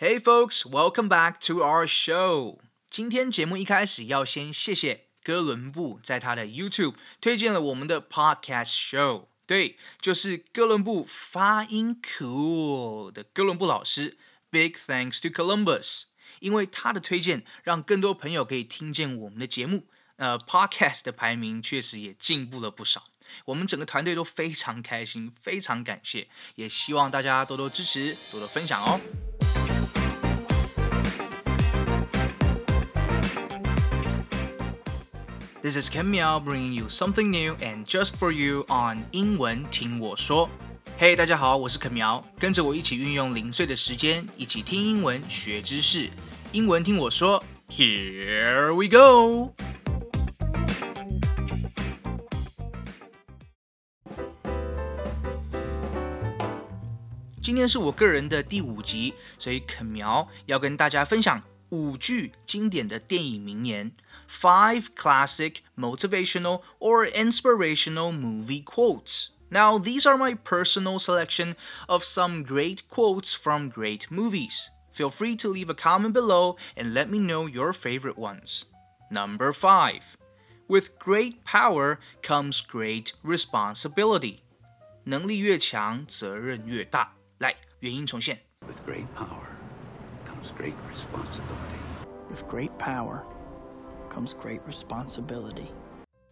Hey folks, welcome back to our show. 今天节目一开始要先谢谢哥伦布在他的 YouTube 推荐了我们的 Podcast Show。对，就是哥伦布发音 cool 的哥伦布老师。Big thanks to Columbus，因为他的推荐，让更多朋友可以听见我们的节目。呃，Podcast 的排名确实也进步了不少。我们整个团队都非常开心，非常感谢，也希望大家多多支持，多多分享哦。This is Ken Miao bringing you something new and just for you on 英文听我说。嘿，大家好，我是 Ken Miao，，跟着我一起运用零碎的时间，一起听英文学知识。英文听我说，Here we go。今天是我个人的第五集，所以肯苗要跟大家分享五句经典的电影名言。five classic motivational or inspirational movie quotes. Now, these are my personal selection of some great quotes from great movies. Feel free to leave a comment below and let me know your favorite ones. Number 5. With great power comes great responsibility. 能力越强，责任越大。来，原音重现。With great power comes great responsibility. With great power great responsibility。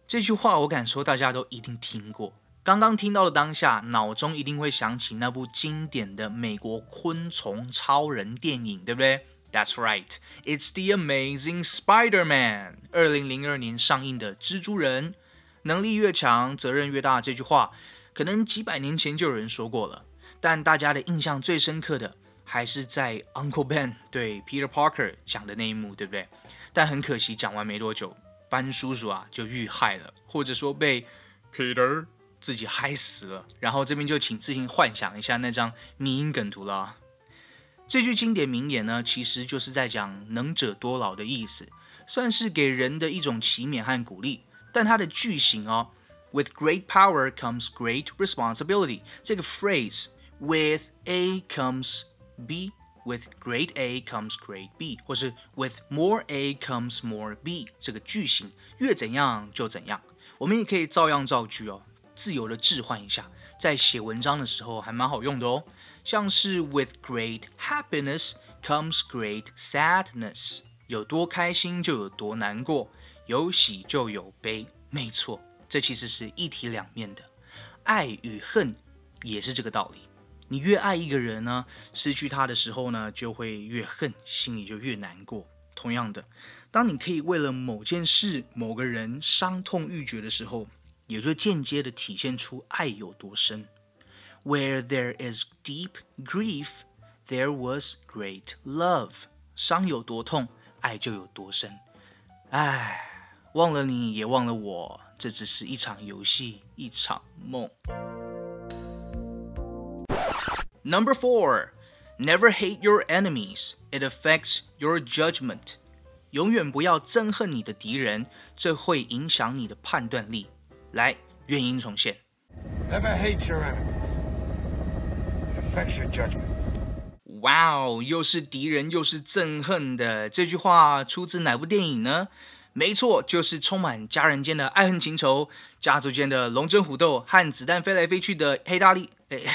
这句话我敢说大家都一定听过。刚刚听到的当下，脑中一定会想起那部经典的美国昆虫超人电影，对不对？That's right, it's the Amazing Spider-Man。二零零二年上映的蜘蛛人，能力越强，责任越大。这句话可能几百年前就有人说过了，但大家的印象最深刻的还是在 Uncle Ben 对 Peter Parker 讲的那一幕，对不对？但很可惜，讲完没多久，班叔叔啊就遇害了，或者说被 Peter 自己害死了。然后这边就请自行幻想一下那张迷因梗图了。这句经典名言呢，其实就是在讲能者多劳的意思，算是给人的一种启勉和鼓励。但它的句型哦，With great power comes great responsibility，这个 phrase with A comes B。With great A comes great B，或是 With more A comes more B，这个句型越怎样就怎样。我们也可以照样造句哦，自由的置换一下，在写文章的时候还蛮好用的哦。像是 With great happiness comes great sadness，有多开心就有多难过，有喜就有悲。没错，这其实是一体两面的，爱与恨也是这个道理。你越爱一个人呢，失去他的时候呢，就会越恨，心里就越难过。同样的，当你可以为了某件事、某个人伤痛欲绝的时候，也就间接的体现出爱有多深。Where there is deep grief, there was great love。伤有多痛，爱就有多深。唉，忘了你也忘了我，这只是一场游戏，一场梦。Number four, never hate your enemies. It affects your judgment. 永远不要憎恨你的敌人，这会影响你的判断力。来，原音重现。Never hate your enemies. It affects your judgment. 哇哦，又是敌人又是憎恨的。这句话出自哪部电影呢？没错，就是充满家人间的爱恨情仇，家族间的龙争虎斗和子弹飞来飞去的黑大力。诶。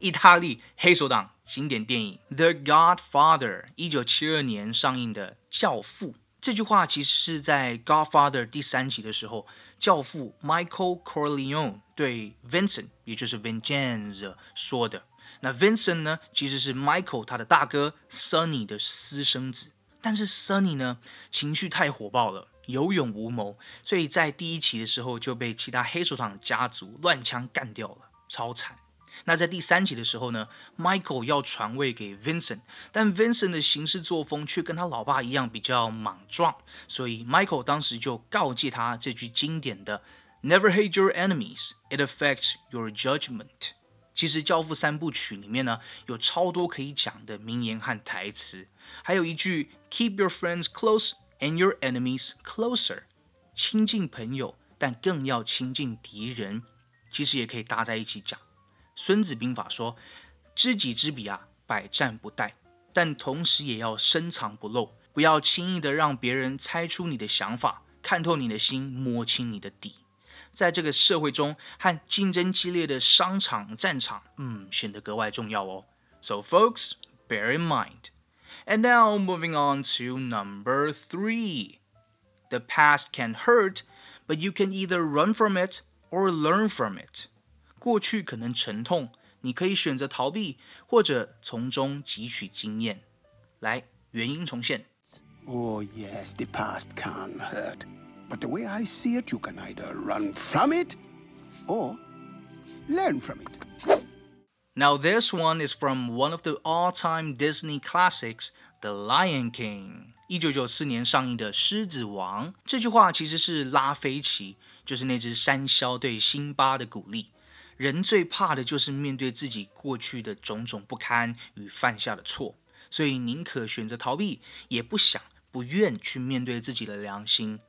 意大利黑手党经典电影《The Godfather》一九七二年上映的《教父》这句话，其实是在《Godfather》第三集的时候，教父 Michael Corleone 对 Vincent，也就是 Vincenzo 说的。那 Vincent 呢，其实是 Michael 他的大哥 Sonny 的私生子，但是 Sonny 呢，情绪太火爆了，有勇无谋，所以在第一期的时候就被其他黑手党家族乱枪干掉了，超惨。那在第三集的时候呢，Michael 要传位给 Vincent，但 Vincent 的行事作风却跟他老爸一样比较莽撞，所以 Michael 当时就告诫他这句经典的 “Never hate your enemies; it affects your judgment”。其实《教父》三部曲里面呢，有超多可以讲的名言和台词，还有一句 “Keep your friends close and your enemies closer”，亲近朋友，但更要亲近敌人，其实也可以搭在一起讲。孙子兵法说：“知己知彼啊，百战不殆。”但同时也要深藏不露，不要轻易的让别人猜出你的想法，看透你的心，摸清你的底。在这个社会中，和竞争激烈的商场战场，嗯，显得格外重要哦。So folks, bear in mind. And now moving on to number three. The past can hurt, but you can either run from it or learn from it. 过去可能沉痛，你可以选择逃避，或者从中汲取经验。来，原音重现。Oh, yes, the past can hurt. But the way I see it, you can either run from it or learn from it. Now, this one is from one of the all time Disney classics, The Lion King. 一九九四年上映的《狮子王》这句话其实是拉菲奇，就是那只山魈对辛巴的鼓励。 人最怕的就是面对自己过去的种种不堪与犯下的错，所以宁可选择逃避，也不想、不愿去面对自己的良心。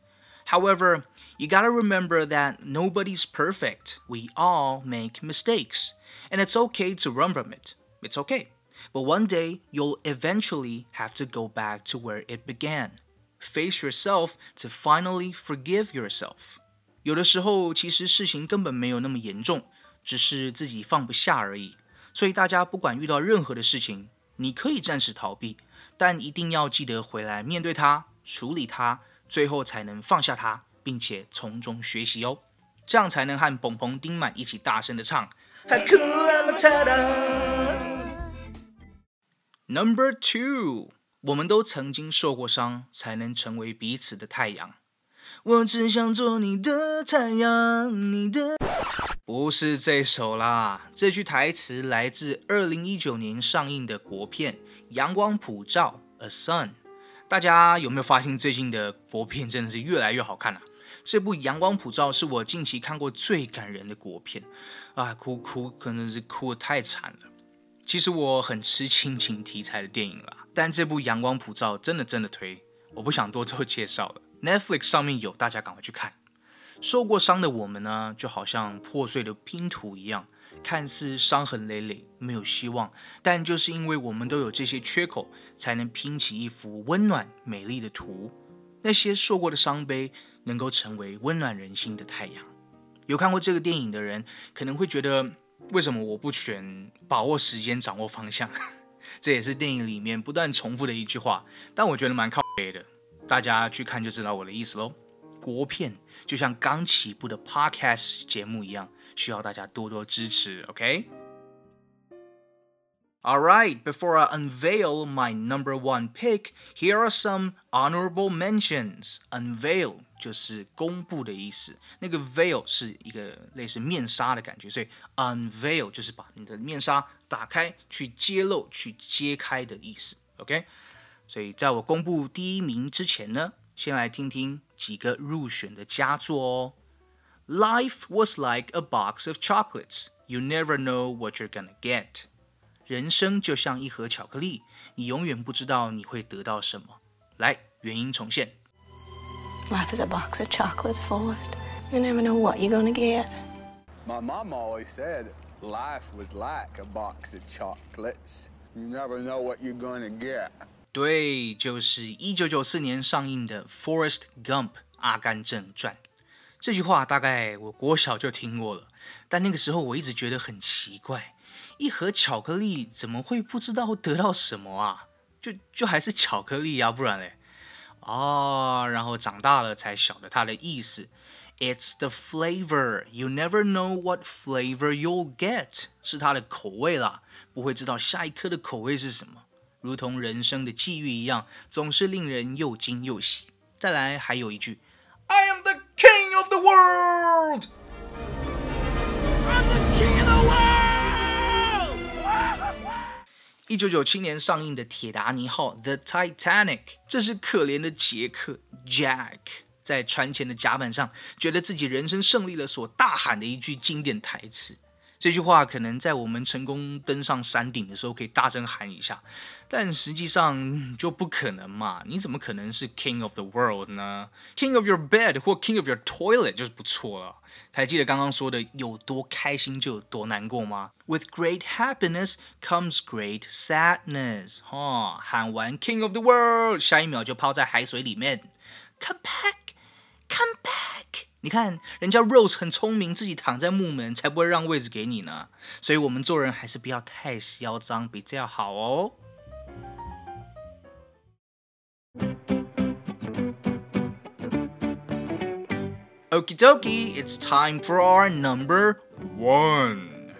However, you gotta remember that nobody's perfect. We all make mistakes, and it's okay to run from it. It's okay. But one day, you'll eventually have to go back to where it began. Face yourself to finally forgive yourself. 有的时候，其实事情根本没有那么严重， 只是自己放不下而已。所以大家不管遇到任何的事情，你可以暂时逃避，但一定要记得回来面对它，处理它，最后才能放下它，并且从中学习哦。这样才能和蹦蹦丁满一起大声的唱。Number two，我们都曾经受过伤，才能成为彼此的太阳。我只想做你的太阳，你的不是这首啦。这句台词来自二零一九年上映的国片《阳光普照》（A Sun）。大家有没有发现最近的国片真的是越来越好看了？这部《阳光普照》是我近期看过最感人的国片，啊，哭哭，可能是哭的太惨了。其实我很吃亲情题材的电影啦，但这部《阳光普照》真的真的推，我不想多做介绍了。Netflix 上面有，大家赶快去看。受过伤的我们呢，就好像破碎的拼图一样，看似伤痕累累，没有希望，但就是因为我们都有这些缺口，才能拼起一幅温暖美丽的图。那些受过的伤悲，能够成为温暖人心的太阳。有看过这个电影的人，可能会觉得。为什么我不选把握时间、掌握方向？这也是电影里面不断重复的一句话，但我觉得蛮靠背的。大家去看就知道我的意思喽。国片就像刚起步的 Podcast 节目一样，需要大家多多支持。OK。All right, before I unveil my number one pick, here are some honorable mentions. Unveil 就是公布的意思，那个 veil 是一个类似面纱的感觉，所以 unveil 就是把你的面纱打开，去揭露、去揭开的意思。OK， 所以在我公布第一名之前呢，先来听听几个入选的佳作哦。Life was like a box of chocolates. You never know what you're gonna get. 人生就像一盒巧克力，你永远不知道你会得到什么。来，原音重现。Life is a box of chocolates, Forrest. You never know what you're gonna get. My mom always said life was like a box of chocolates. You never know what you're gonna get. 对，就是一九九四年上映的《Forest Gump》阿甘正传。这句话大概我国小就听过了，但那个时候我一直觉得很奇怪。一盒巧克力怎么会不知道得到什么啊？就就还是巧克力呀，不然嘞？哦，然后长大了才晓得它的意思。It's the flavor. You never know what flavor you'll get. 是它的口味啦，不会知道下一颗的口味是什么。如同人生的际遇一样，总是令人又惊又喜。再来，还有一句，I am the king of the world. 一九九七年上映的《铁达尼号》The Titanic，这是可怜的杰克 Jack 在船前的甲板上，觉得自己人生胜利了所大喊的一句经典台词。这句话可能在我们成功登上山顶的时候可以大声喊一下，但实际上就不可能嘛？你怎么可能是 king of the world 呢？king of your bed 或 king of your toilet 就是不错了。还记得刚刚说的有多开心就有多难过吗？With great happiness comes great sadness。哈，喊完 king of the world，下一秒就泡在海水里面。Come back, come back。你看，人家 Rose 很聪明，自己躺在木门，才不会让位置给你呢。所以我们做人还是不要太嚣张，比较好哦。Okie dokie, it's time for our number one.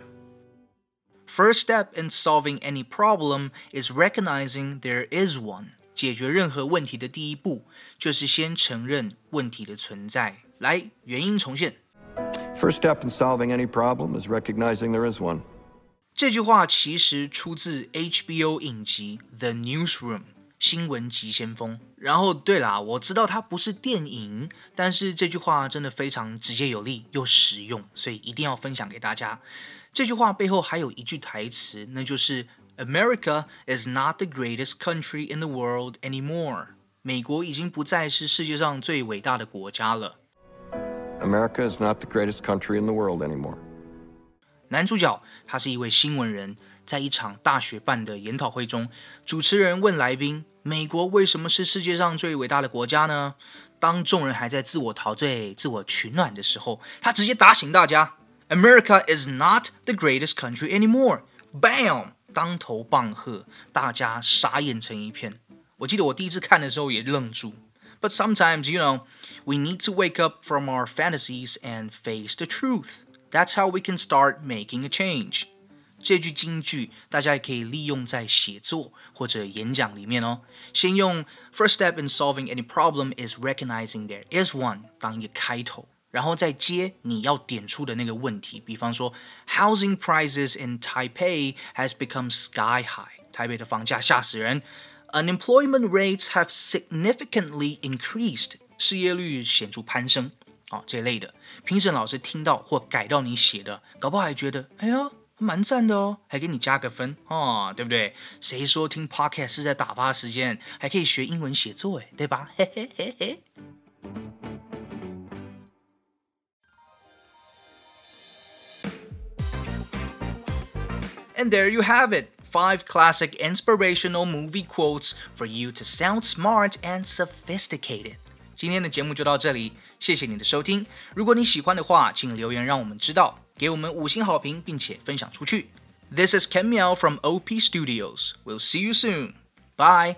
First step in solving any problem is recognizing there is one. 解决任何问题的第一步就是先承认问题的存在。 来，原音重现。First step in solving any problem is recognizing there is one. 这句话其实出自 HBO 影集《The Newsroom》。新闻急先锋。然后，对啦，我知道它不是电影，但是这句话真的非常直接有力又实用，所以一定要分享给大家。这句话背后还有一句台词，那就是 “America is not the greatest country in the world anymore。”美国已经不再是世界上最伟大的国家了。America is not the greatest country in the world anymore。男主角他是一位新闻人，在一场大学办的研讨会中，主持人问来宾。美国为什么是世界上最伟大的国家呢？当众人还在自我陶醉、自我取暖的时候，他直接打醒大家：“America is not the greatest country anymore.” Bam！当头棒喝，大家傻眼成一片。我记得我第一次看的时候也愣住。But sometimes, you know, we need to wake up from our fantasies and face the truth. That's how we can start making a change. 这句金句大家也可以利用在写作或者演讲里面哦。先用 First step in solving any problem is recognizing there is one 当一个开头，然后再接你要点出的那个问题。比方说，Housing prices in Taipei has become sky high。台北的房价吓死人。 Unemployment rates have significantly increased。失业率显著攀升。哦，这类的，评审老师听到或改到你写的，搞不好还觉得，哎呀。蛮赞的哦，还给你加个分哦，对不对？谁说听 podcast 是在打发时间，还可以学英文写作哎，对吧？嘿嘿嘿嘿。And there you have it. Five classic inspirational movie quotes for you to sound smart and sophisticated. 今天的节目就到这里，谢谢你的收听。如果你喜欢的话，请留言让我们知道。给我们五星好评，并且分享出去。This is Ken Miao from OP Studios. We'll see you soon. Bye.